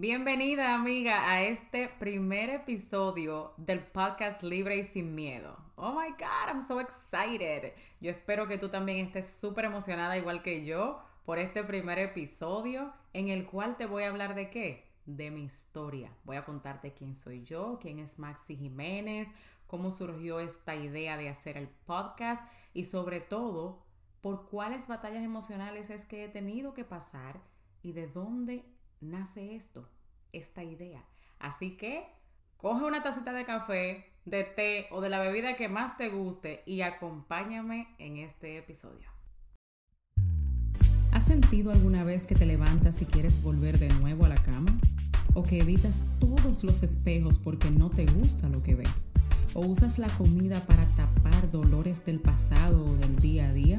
Bienvenida amiga a este primer episodio del podcast Libre y Sin Miedo. Oh my God, I'm so excited. Yo espero que tú también estés súper emocionada igual que yo por este primer episodio en el cual te voy a hablar de qué? De mi historia. Voy a contarte quién soy yo, quién es Maxi Jiménez, cómo surgió esta idea de hacer el podcast y sobre todo por cuáles batallas emocionales es que he tenido que pasar y de dónde nace esto, esta idea. Así que coge una tacita de café, de té o de la bebida que más te guste y acompáñame en este episodio. ¿Has sentido alguna vez que te levantas y quieres volver de nuevo a la cama? ¿O que evitas todos los espejos porque no te gusta lo que ves? ¿O usas la comida para tapar dolores del pasado o del día a día?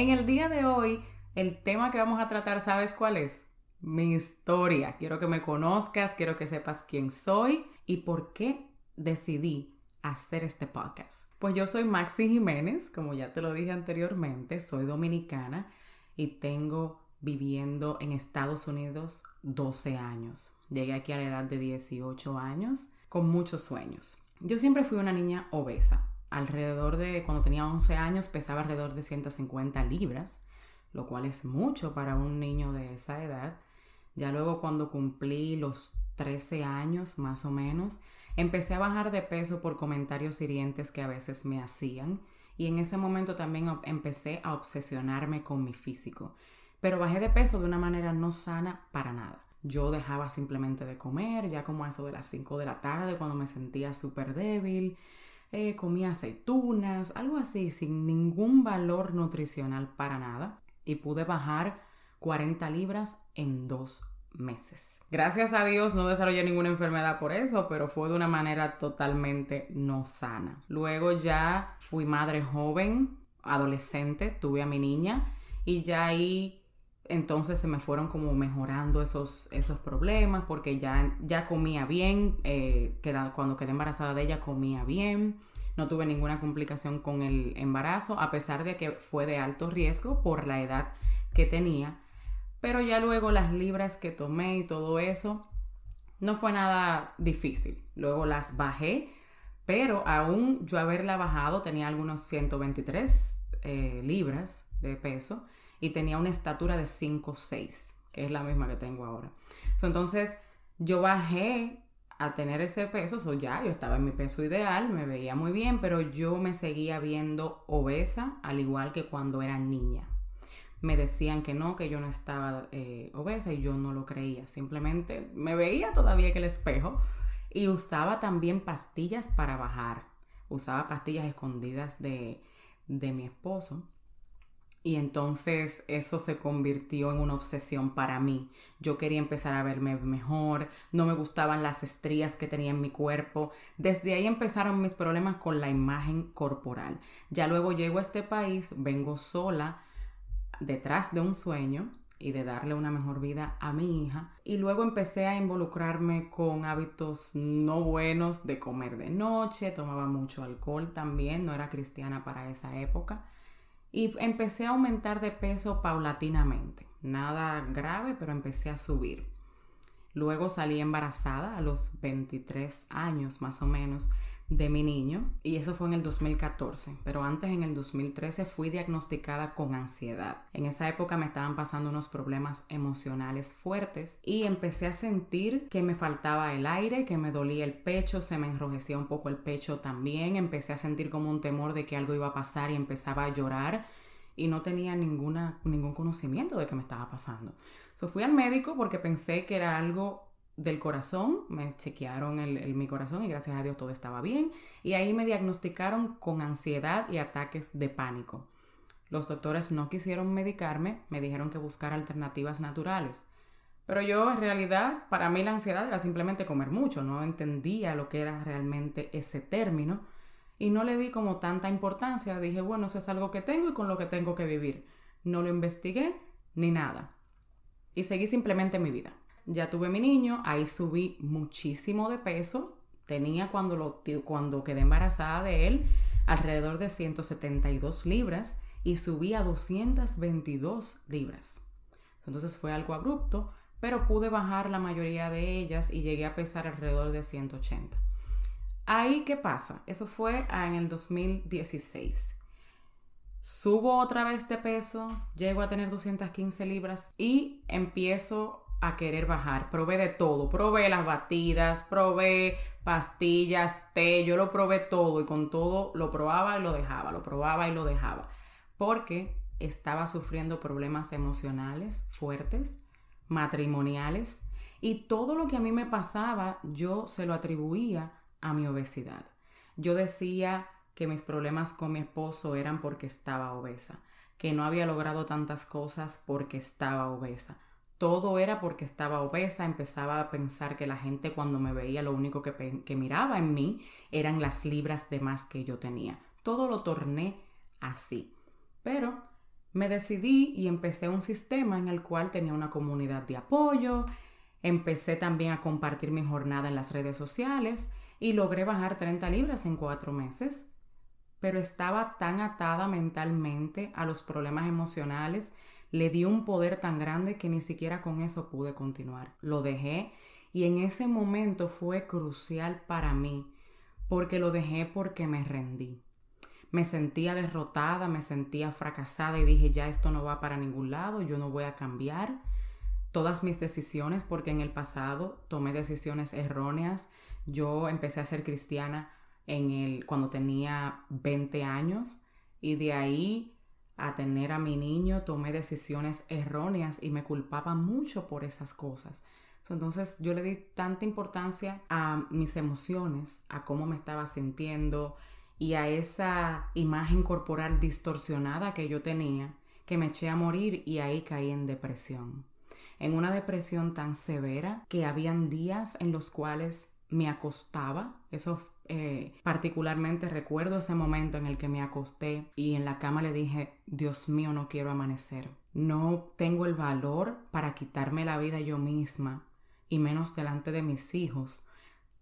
En el día de hoy, el tema que vamos a tratar, ¿sabes cuál es? Mi historia. Quiero que me conozcas, quiero que sepas quién soy y por qué decidí hacer este podcast. Pues yo soy Maxi Jiménez, como ya te lo dije anteriormente, soy dominicana y tengo viviendo en Estados Unidos 12 años. Llegué aquí a la edad de 18 años con muchos sueños. Yo siempre fui una niña obesa alrededor de, cuando tenía 11 años, pesaba alrededor de 150 libras, lo cual es mucho para un niño de esa edad. Ya luego cuando cumplí los 13 años más o menos, empecé a bajar de peso por comentarios hirientes que a veces me hacían y en ese momento también empecé a obsesionarme con mi físico. Pero bajé de peso de una manera no sana para nada. Yo dejaba simplemente de comer, ya como a eso de las 5 de la tarde, cuando me sentía súper débil. Eh, comía aceitunas, algo así, sin ningún valor nutricional para nada. Y pude bajar 40 libras en dos meses. Gracias a Dios no desarrollé ninguna enfermedad por eso, pero fue de una manera totalmente no sana. Luego ya fui madre joven, adolescente, tuve a mi niña y ya ahí entonces se me fueron como mejorando esos, esos problemas porque ya, ya comía bien, eh, cuando quedé embarazada de ella comía bien, no tuve ninguna complicación con el embarazo, a pesar de que fue de alto riesgo por la edad que tenía, pero ya luego las libras que tomé y todo eso, no fue nada difícil. Luego las bajé, pero aún yo haberla bajado tenía algunos 123 eh, libras de peso y tenía una estatura de 5'6, que es la misma que tengo ahora. Entonces, yo bajé a tener ese peso, so ya yo estaba en mi peso ideal, me veía muy bien, pero yo me seguía viendo obesa, al igual que cuando era niña. Me decían que no, que yo no estaba eh, obesa y yo no lo creía. Simplemente me veía todavía que el espejo y usaba también pastillas para bajar. Usaba pastillas escondidas de, de mi esposo y entonces eso se convirtió en una obsesión para mí. Yo quería empezar a verme mejor, no me gustaban las estrías que tenía en mi cuerpo. Desde ahí empezaron mis problemas con la imagen corporal. Ya luego llego a este país, vengo sola detrás de un sueño y de darle una mejor vida a mi hija. Y luego empecé a involucrarme con hábitos no buenos de comer de noche, tomaba mucho alcohol también, no era cristiana para esa época y empecé a aumentar de peso paulatinamente. Nada grave, pero empecé a subir. Luego salí embarazada a los 23 años más o menos de mi niño y eso fue en el 2014, pero antes en el 2013 fui diagnosticada con ansiedad. En esa época me estaban pasando unos problemas emocionales fuertes y empecé a sentir que me faltaba el aire, que me dolía el pecho, se me enrojecía un poco el pecho también, empecé a sentir como un temor de que algo iba a pasar y empezaba a llorar y no tenía ninguna, ningún conocimiento de qué me estaba pasando. So, fui al médico porque pensé que era algo del corazón, me chequearon el, mi corazón y gracias a Dios todo estaba bien. Y ahí me diagnosticaron con ansiedad y ataques de pánico. Los doctores no quisieron medicarme, me dijeron que buscar alternativas naturales. Pero yo en realidad, para mí la ansiedad era simplemente comer mucho, no entendía lo que era realmente ese término y no le di como tanta importancia. Dije, bueno, eso es algo que tengo y con lo que tengo que vivir. No lo investigué ni nada. Y seguí simplemente mi vida. Ya tuve mi niño, ahí subí muchísimo de peso. Tenía cuando, lo, cuando quedé embarazada de él alrededor de 172 libras y subí a 222 libras. Entonces fue algo abrupto, pero pude bajar la mayoría de ellas y llegué a pesar alrededor de 180. Ahí, ¿qué pasa? Eso fue en el 2016. Subo otra vez de peso, llego a tener 215 libras y empiezo a querer bajar. Probé de todo, probé las batidas, probé pastillas, té, yo lo probé todo y con todo lo probaba y lo dejaba, lo probaba y lo dejaba, porque estaba sufriendo problemas emocionales fuertes, matrimoniales y todo lo que a mí me pasaba yo se lo atribuía a mi obesidad. Yo decía que mis problemas con mi esposo eran porque estaba obesa, que no había logrado tantas cosas porque estaba obesa. Todo era porque estaba obesa, empezaba a pensar que la gente cuando me veía lo único que, miraba en mí eran las libras de más que yo tenía. Todo lo torné así. Pero me decidí y empecé un sistema en el cual tenía una comunidad de apoyo, empecé también a compartir mi jornada en las redes sociales y logré bajar 30 libras en cuatro meses, pero estaba tan atada mentalmente a los problemas emocionales, le di un poder tan grande que ni siquiera con eso pude continuar. Lo dejé y en ese momento fue crucial para mí, porque lo dejé porque me rendí. Me sentía derrotada, me sentía fracasada y dije, ya esto no va para ningún lado, yo no voy a cambiar todas mis decisiones porque en el pasado tomé decisiones erróneas, yo empecé a ser cristiana en el, cuando tenía 20 años y de ahí a tener a mi niño tomé decisiones erróneas y me culpaba mucho por esas cosas. Entonces yo le di tanta importancia a mis emociones, a cómo me estaba sintiendo y a esa imagen corporal distorsionada que yo tenía, que me eché a morir y ahí caí en depresión. En una depresión tan severa que habían días en los cuales me acostaba. Eso eh, particularmente recuerdo ese momento en el que me acosté y en la cama le dije, Dios mío, no quiero amanecer. No tengo el valor para quitarme la vida yo misma y menos delante de mis hijos,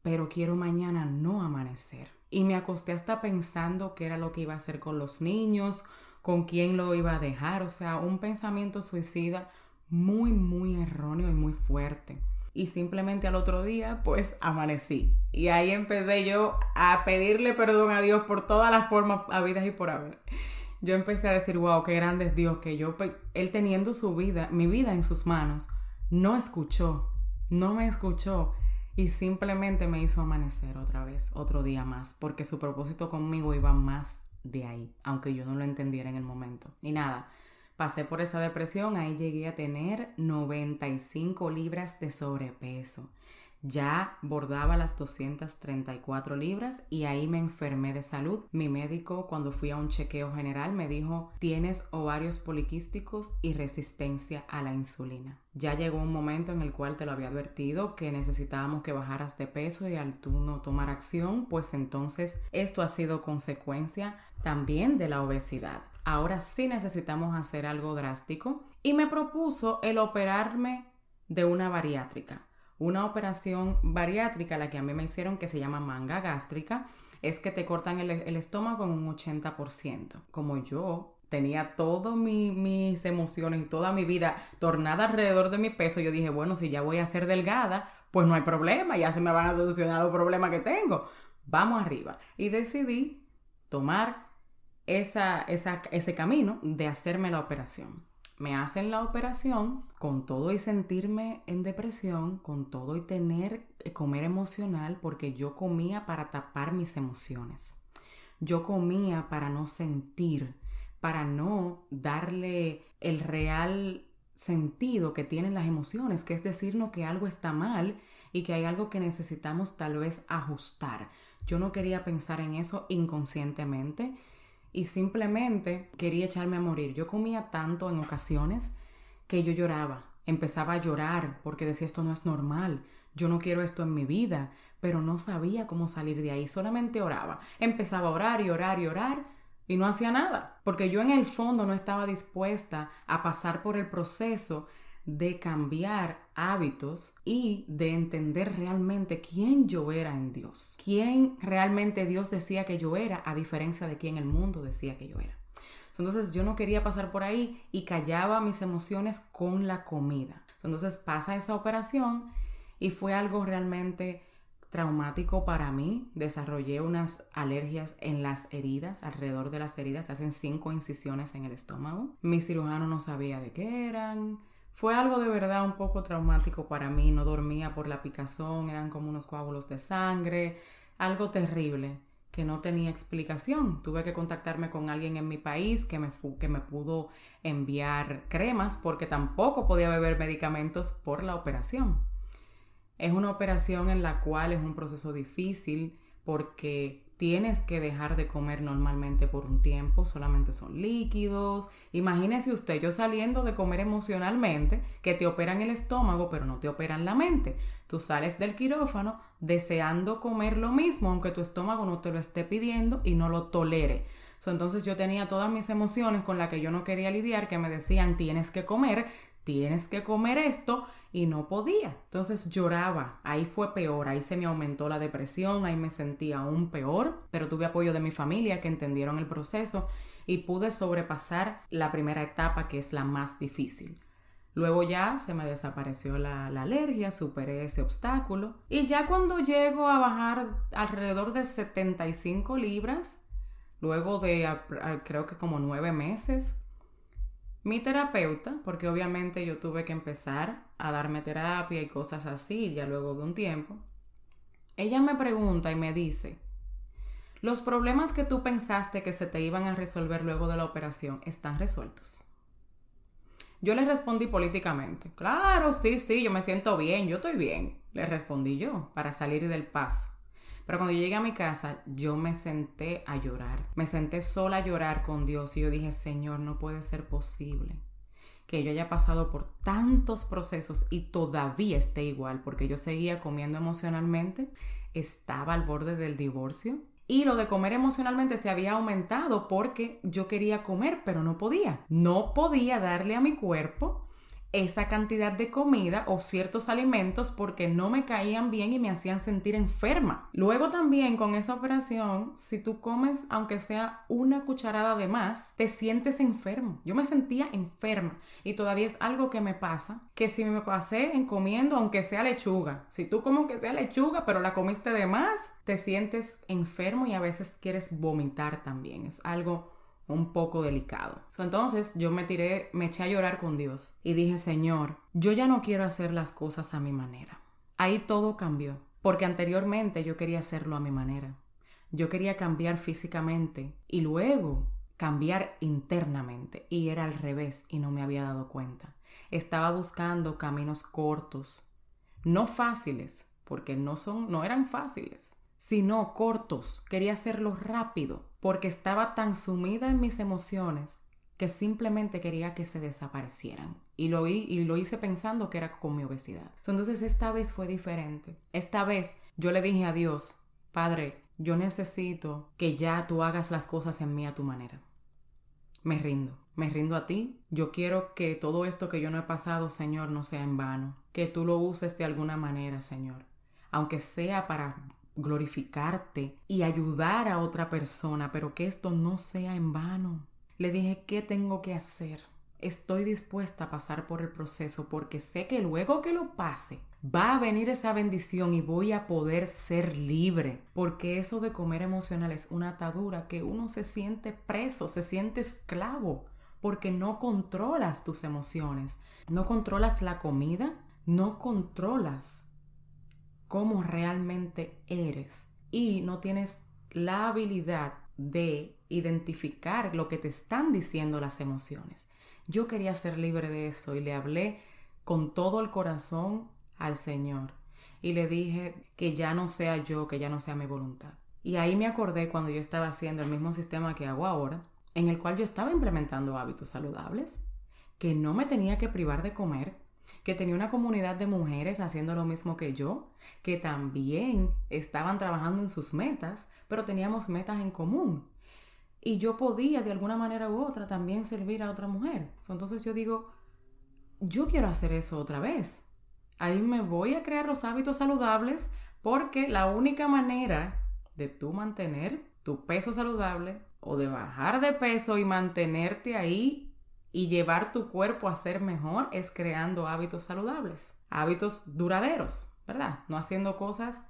pero quiero mañana no amanecer. Y me acosté hasta pensando qué era lo que iba a hacer con los niños, con quién lo iba a dejar, o sea, un pensamiento suicida muy, muy erróneo y muy fuerte y simplemente al otro día pues amanecí. Y ahí empecé yo a pedirle perdón a Dios por todas las formas habidas y por haber. Yo empecé a decir, wow, qué grande es Dios que yo, él teniendo su vida, mi vida en sus manos, no escuchó, no me escuchó y simplemente me hizo amanecer otra vez, otro día más, porque su propósito conmigo iba más de ahí, aunque yo no lo entendiera en el momento. Y nada, Pasé por esa depresión, ahí llegué a tener 95 libras de sobrepeso. Ya bordaba las 234 libras y ahí me enfermé de salud. Mi médico cuando fui a un chequeo general me dijo tienes ovarios poliquísticos y resistencia a la insulina. Ya llegó un momento en el cual te lo había advertido que necesitábamos que bajaras de peso y al tú no tomar acción, pues entonces esto ha sido consecuencia también de la obesidad ahora sí necesitamos hacer algo drástico y me propuso el operarme de una bariátrica. Una operación bariátrica, la que a mí me hicieron, que se llama manga gástrica, es que te cortan el, estómago en un 80%. Como yo tenía todas mis emociones y toda mi vida tornada alrededor de mi peso, yo dije, bueno, si ya voy a ser delgada, pues no hay problema, ya se me van a solucionar los problemas que tengo. Vamos arriba. Y decidí tomar esa, ese camino de hacerme la operación. Me hacen la operación con todo y sentirme en depresión, con todo y tener eh, comer emocional porque yo comía para tapar mis emociones. Yo comía para no sentir, para no darle el real sentido que tienen las emociones, que es decirnos que algo está mal y que hay algo que necesitamos tal vez ajustar. Yo no quería pensar en eso inconscientemente y simplemente quería echarme a morir. Yo comía tanto en ocasiones que yo lloraba Empezaba a llorar porque decía esto no es normal, yo no quiero esto en mi vida, pero no sabía cómo salir de ahí, solamente oraba. Empezaba a orar y orar y orar y no hacía nada, porque yo en el fondo no estaba dispuesta a pasar por el proceso de cambiar hábitos y de entender realmente quién yo era en Dios, quién realmente Dios decía que yo era, a diferencia de quién el mundo decía que yo era. Entonces yo no quería pasar por ahí y callaba mis emociones con la comida. Entonces pasa esa operación y fue algo realmente traumático para mí. Desarrollé unas alergias en las heridas, alrededor de las heridas, hacen cinco incisiones en el estómago. Mi cirujano no sabía de qué eran. Fue algo de verdad un poco traumático para mí, no dormía por la picazón, eran como unos coágulos de sangre, algo terrible que no tenía explicación. Tuve que contactarme con alguien en mi país que me, que me pudo enviar cremas porque tampoco podía beber medicamentos por la operación. Es una operación en la cual es un proceso difícil porque tienes que dejar de comer normalmente por un tiempo, solamente son líquidos. Imagínese usted, yo saliendo de comer emocionalmente, que te operan el estómago, pero no te operan la mente. Tú sales del quirófano deseando comer lo mismo, aunque tu estómago no te lo esté pidiendo y no lo tolere. entonces yo tenía todas mis emociones con las que yo no quería lidiar, que me decían, tienes que comer, tienes que comer esto, y no podía. Entonces lloraba, ahí fue peor, ahí se me aumentó la depresión, ahí me sentía aún peor, pero tuve apoyo de mi familia que entendieron el proceso y pude sobrepasar la primera etapa que es la más difícil. Luego ya se me desapareció la, alergia, superé ese obstáculo y ya cuando llego a bajar alrededor de 75 libras, luego de creo que como nueve meses, mi terapeuta, porque obviamente yo tuve que empezar a darme terapia y cosas así ya luego de un tiempo, ella me pregunta y me dice, los problemas que tú pensaste que se te iban a resolver luego de la operación están resueltos. Yo le respondí políticamente, claro, sí, sí, yo me siento bien, yo estoy bien, le respondí yo para salir del paso. Pero cuando llegué a mi casa, yo me senté a llorar. Me senté sola a llorar con Dios y yo dije, Señor, no puede ser posible que yo haya pasado por tantos procesos y todavía esté igual, porque yo seguía comiendo emocionalmente, estaba al borde del divorcio y lo de comer emocionalmente se había aumentado porque yo quería comer, pero no podía. No podía darle a mi cuerpo esa cantidad de comida o ciertos alimentos porque no me caían bien y me hacían sentir enferma. Luego también con esa operación, si tú comes aunque sea una cucharada de más, te sientes enfermo. Yo me sentía enferma y todavía es algo que me pasa, que si me pasé en comiendo aunque sea lechuga, si tú como que sea lechuga pero la comiste de más, te sientes enfermo y a veces quieres vomitar también. Es algo un poco delicado. Entonces yo me tiré, me eché a llorar con Dios y dije, Señor, yo ya no quiero hacer las cosas a mi manera. Ahí todo cambió, porque anteriormente yo quería hacerlo a mi manera. Yo quería cambiar físicamente y luego cambiar internamente y era al revés y no me había dado cuenta. Estaba buscando caminos cortos, no fáciles, porque no son no eran fáciles, sino cortos. Quería hacerlo rápido porque estaba tan sumida en mis emociones que simplemente quería que se desaparecieran. Y lo, y lo hice pensando que era con mi obesidad. Entonces esta vez fue diferente. Esta vez yo le dije a Dios, Padre, yo necesito que ya tú hagas las cosas en mí a tu manera. Me rindo, me rindo a ti. Yo quiero que todo esto que yo no he pasado, Señor, no sea en vano. Que tú lo uses de alguna manera, Señor. Aunque sea para glorificarte y ayudar a otra persona, pero que esto no sea en vano. Le dije, ¿qué tengo que hacer? Estoy dispuesta a pasar por el proceso porque sé que luego que lo pase, va a venir esa bendición y voy a poder ser libre. Porque eso de comer emocional es una atadura que uno se siente preso, se siente esclavo, porque no controlas tus emociones, no controlas la comida, no controlas cómo realmente eres y no tienes la habilidad de identificar lo que te están diciendo las emociones. Yo quería ser libre de eso y le hablé con todo el corazón al Señor y le dije que ya no sea yo, que ya no sea mi voluntad. Y ahí me acordé cuando yo estaba haciendo el mismo sistema que hago ahora, en el cual yo estaba implementando hábitos saludables, que no me tenía que privar de comer, que tenía una comunidad de mujeres haciendo lo mismo que yo, que también estaban trabajando en sus metas, pero teníamos metas en común. Y yo podía de alguna manera u otra también servir a otra mujer. Entonces yo digo, yo quiero hacer eso otra vez. Ahí me voy a crear los hábitos saludables porque la única manera de tú mantener tu peso saludable o de bajar de peso y mantenerte ahí y llevar tu cuerpo a ser mejor es creando hábitos saludables, hábitos duraderos, ¿verdad? No haciendo cosas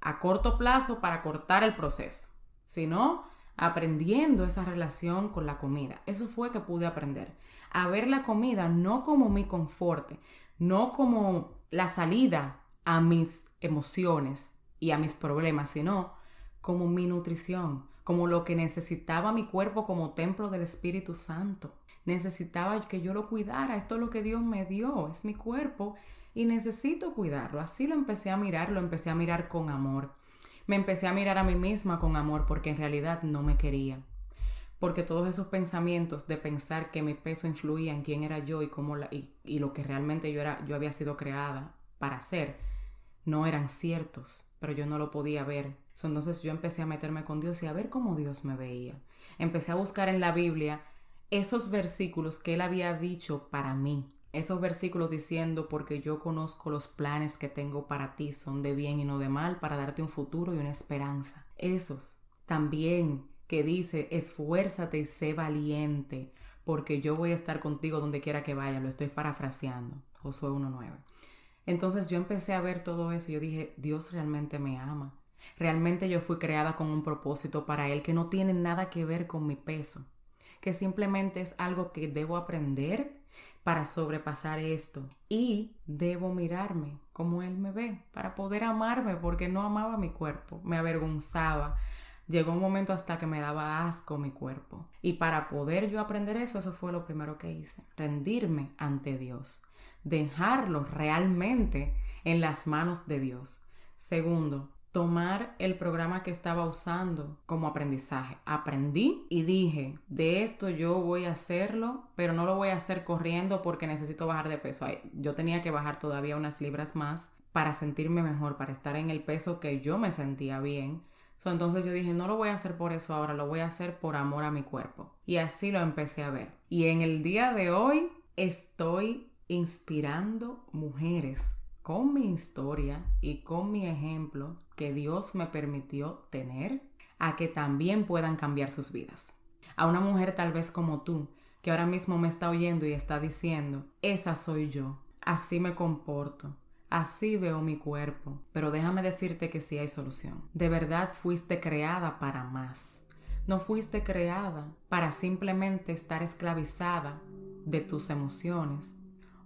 a corto plazo para cortar el proceso, sino aprendiendo esa relación con la comida. Eso fue que pude aprender. A ver la comida no como mi confort, no como la salida a mis emociones y a mis problemas, sino como mi nutrición, como lo que necesitaba mi cuerpo como templo del Espíritu Santo. Necesitaba que yo lo cuidara, esto es lo que Dios me dio, es mi cuerpo y necesito cuidarlo. Así lo empecé a mirar, lo empecé a mirar con amor. Me empecé a mirar a mí misma con amor porque en realidad no me quería. Porque todos esos pensamientos de pensar que mi peso influía en quién era yo y, cómo y lo que realmente yo, era, yo había sido creada para ser, no eran ciertos, pero yo no lo podía ver. Entonces yo empecé a meterme con Dios y a ver cómo Dios me veía. Empecé a buscar en la Biblia esos versículos que Él había dicho para mí. Esos versículos diciendo, porque yo conozco los planes que tengo para ti, son de bien y no de mal, para darte un futuro y una esperanza. Esos también que dice, esfuérzate y sé valiente, porque yo voy a estar contigo donde quiera que vaya. Lo estoy parafraseando. Josué 1.9. Entonces yo empecé a ver todo eso y yo dije, Dios realmente me ama. Realmente yo fui creada con un propósito para Él que no tiene nada que ver con mi peso, que simplemente es algo que debo aprender para sobrepasar esto y debo mirarme como Él me ve para poder amarme porque no amaba mi cuerpo, me avergonzaba. Llegó un momento hasta que me daba asco mi cuerpo. Y para poder yo aprender eso, eso fue lo primero que hice, rendirme ante Dios dejarlo realmente en las manos de Dios. Segundo, tomar el programa que estaba usando como aprendizaje. Aprendí y dije, de esto yo voy a hacerlo, pero no lo voy a hacer corriendo porque necesito bajar de peso. Yo tenía que bajar todavía unas libras más para sentirme mejor, para estar en el peso que yo me sentía bien. entonces yo dije, no lo voy a hacer por eso ahora, lo voy a hacer por amor a mi cuerpo. Y así lo empecé a ver. Y en el día de hoy estoy inspirando mujeres con mi historia y con mi ejemplo que Dios me permitió tener a que también puedan cambiar sus vidas. A una mujer tal vez como tú, que ahora mismo me está oyendo y está diciendo, esa soy yo, así me comporto, así veo mi cuerpo, pero déjame decirte que sí hay solución. De verdad fuiste creada para más. No fuiste creada para simplemente estar esclavizada de tus emociones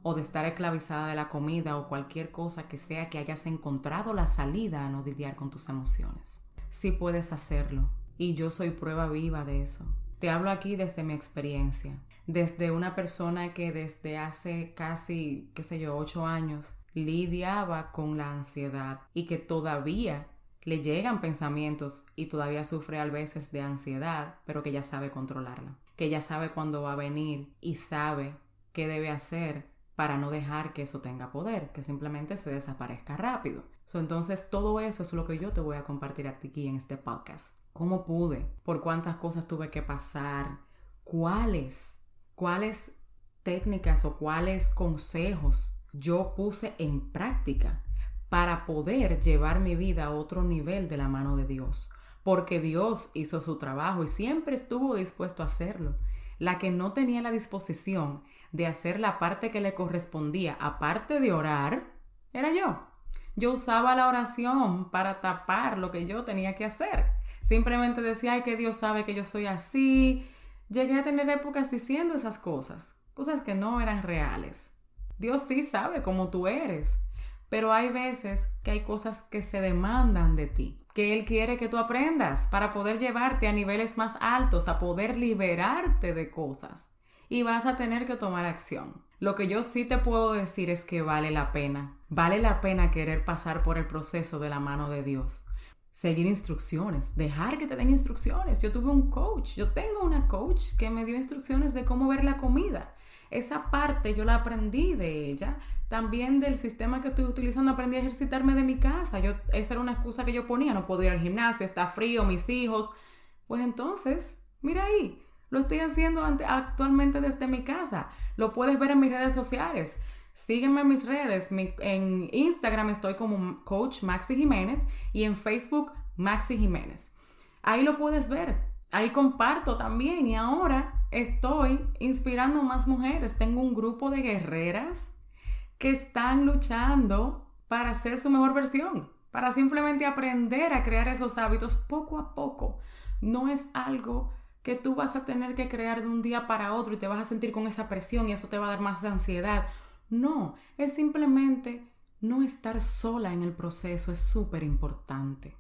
o de estar esclavizada de la comida o cualquier cosa que sea que hayas encontrado la salida a no lidiar con tus emociones. Sí puedes hacerlo y yo soy prueba viva de eso. Te hablo aquí desde mi experiencia, desde una persona que desde hace casi, qué sé yo, ocho años lidiaba con la ansiedad y que todavía le llegan pensamientos y todavía sufre a veces de ansiedad, pero que ya sabe controlarla, que ya sabe cuándo va a venir y sabe qué debe hacer para no dejar que eso tenga poder, que simplemente se desaparezca rápido. entonces, todo eso es lo que yo te voy a compartir aquí en este podcast. ¿Cómo pude? ¿Por cuántas cosas tuve que pasar? ¿Cuáles? ¿Cuáles técnicas o cuáles consejos yo puse en práctica para poder llevar mi vida a otro nivel de la mano de Dios? Porque Dios hizo su trabajo y siempre estuvo dispuesto a hacerlo. La que no tenía la disposición de hacer la parte que le correspondía, aparte de orar, era yo. Yo usaba la oración para tapar lo que yo tenía que hacer. Simplemente decía, ay, que Dios sabe que yo soy así. Llegué a tener épocas diciendo esas cosas, cosas que no eran reales. Dios sí sabe cómo tú eres, pero hay veces que hay cosas que se demandan de ti, que Él quiere que tú aprendas para poder llevarte a niveles más altos, a poder liberarte de cosas y vas a tener que tomar acción. Lo que yo sí te puedo decir es que vale la pena. Vale la pena querer pasar por el proceso de la mano de Dios. Seguir instrucciones, dejar que te den instrucciones. Yo tuve un coach, yo tengo una coach que me dio instrucciones de cómo ver la comida. esa parte yo la aprendí de ella. También del sistema que estoy utilizando aprendí a ejercitarme de mi casa. Yo, esa era una excusa que yo ponía, no puedo ir al gimnasio, está frío, mis hijos. Pues entonces, mira ahí, lo estoy haciendo actualmente desde mi casa. Lo puedes ver en mis redes sociales. Sígueme en mis redes. en Instagram estoy como Coach Maxi Jiménez y en Facebook Maxi Jiménez. Ahí lo puedes ver. Ahí comparto también y ahora estoy inspirando más mujeres. Tengo un grupo de guerreras que están luchando para ser su mejor versión, para simplemente aprender a crear esos hábitos poco a poco. No es algo que tú vas a tener que crear de un día para otro y te vas a sentir con esa presión y eso te va a dar más ansiedad. No, es simplemente no estar sola en el proceso, es súper importante.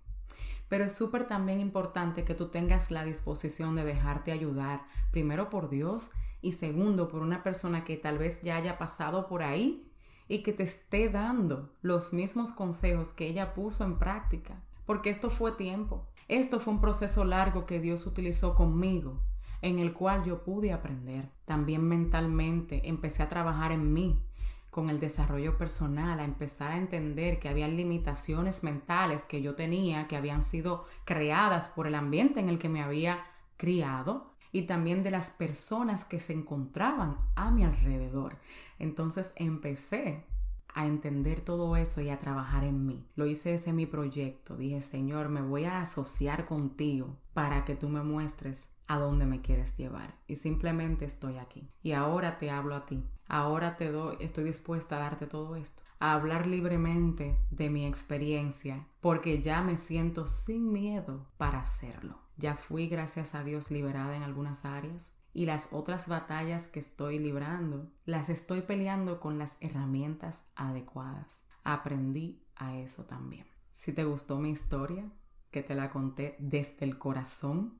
Pero es súper también importante que tú tengas la disposición de dejarte ayudar, primero por Dios y segundo por una persona que tal vez ya haya pasado por ahí y que te esté dando los mismos consejos que ella puso en práctica. Porque esto fue tiempo. Esto fue un proceso largo que Dios utilizó conmigo, en el cual yo pude aprender. También mentalmente empecé a trabajar en mí, con el desarrollo personal, a empezar a entender que había limitaciones mentales que yo tenía, que habían sido creadas por el ambiente en el que me había criado y también de las personas que se encontraban a mi alrededor. Entonces empecé a entender todo eso y a trabajar en mí. Lo hice ese mi proyecto. Dije, Señor, me voy a asociar contigo para que tú me muestres a dónde me quieres llevar. Y simplemente estoy aquí. Y ahora te hablo a ti. Ahora te doy, estoy dispuesta a darte todo esto. A hablar libremente de mi experiencia. Porque ya me siento sin miedo para hacerlo. Ya fui, gracias a Dios, liberada en algunas áreas y las otras batallas que estoy librando las estoy peleando con las herramientas adecuadas. Aprendí a eso también. Si te gustó mi historia, que te la conté desde el corazón,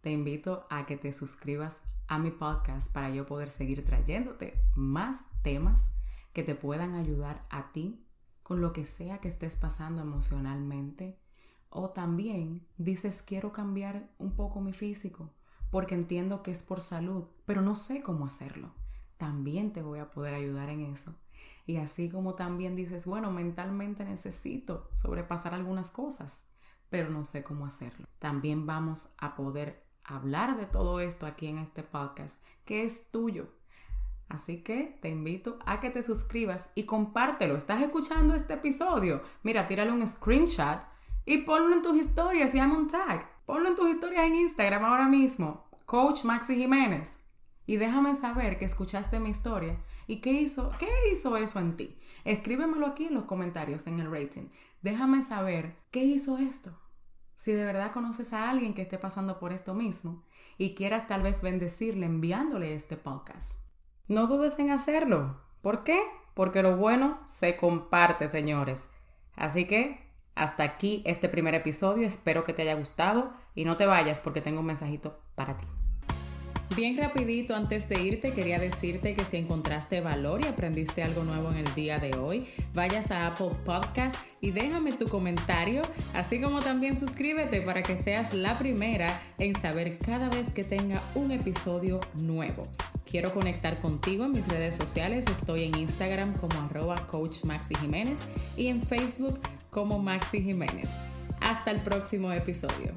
te invito a que te suscribas a mi podcast para yo poder seguir trayéndote más temas que te puedan ayudar a ti con lo que sea que estés pasando emocionalmente. O también dices, quiero cambiar un poco mi físico porque entiendo que es por salud, pero no sé cómo hacerlo. También te voy a poder ayudar en eso. Y así como también dices, bueno, mentalmente necesito sobrepasar algunas cosas, pero no sé cómo hacerlo. También vamos a poder hablar de todo esto aquí en este podcast, que es tuyo. Así que te invito a que te suscribas y compártelo. ¿Estás escuchando este episodio? Mira, tírale un screenshot y ponlo en tus historias y hazme un tag. Ponlo en tus historias en Instagram ahora mismo, Coach Maxi Jiménez. Y déjame saber que escuchaste mi historia y qué hizo, qué hizo eso en ti. Escríbemelo aquí en los comentarios, en el rating. Déjame saber qué hizo esto. Si de verdad conoces a alguien que esté pasando por esto mismo y quieras tal vez bendecirle enviándole este podcast. No dudes en hacerlo. ¿Por qué? Porque lo bueno se comparte, señores. Así que hasta aquí este primer episodio, espero que te haya gustado y no te vayas porque tengo un mensajito para ti. Bien rapidito, antes de irte, quería decirte que si encontraste valor y aprendiste algo nuevo en el día de hoy, vayas a Apple Podcast y déjame tu comentario, así como también suscríbete para que seas la primera en saber cada vez que tenga un episodio nuevo. Quiero conectar contigo en mis redes sociales, estoy en Instagram como arroba coach Maxi Jiménez y en Facebook como Maxi Jiménez. Hasta el próximo episodio.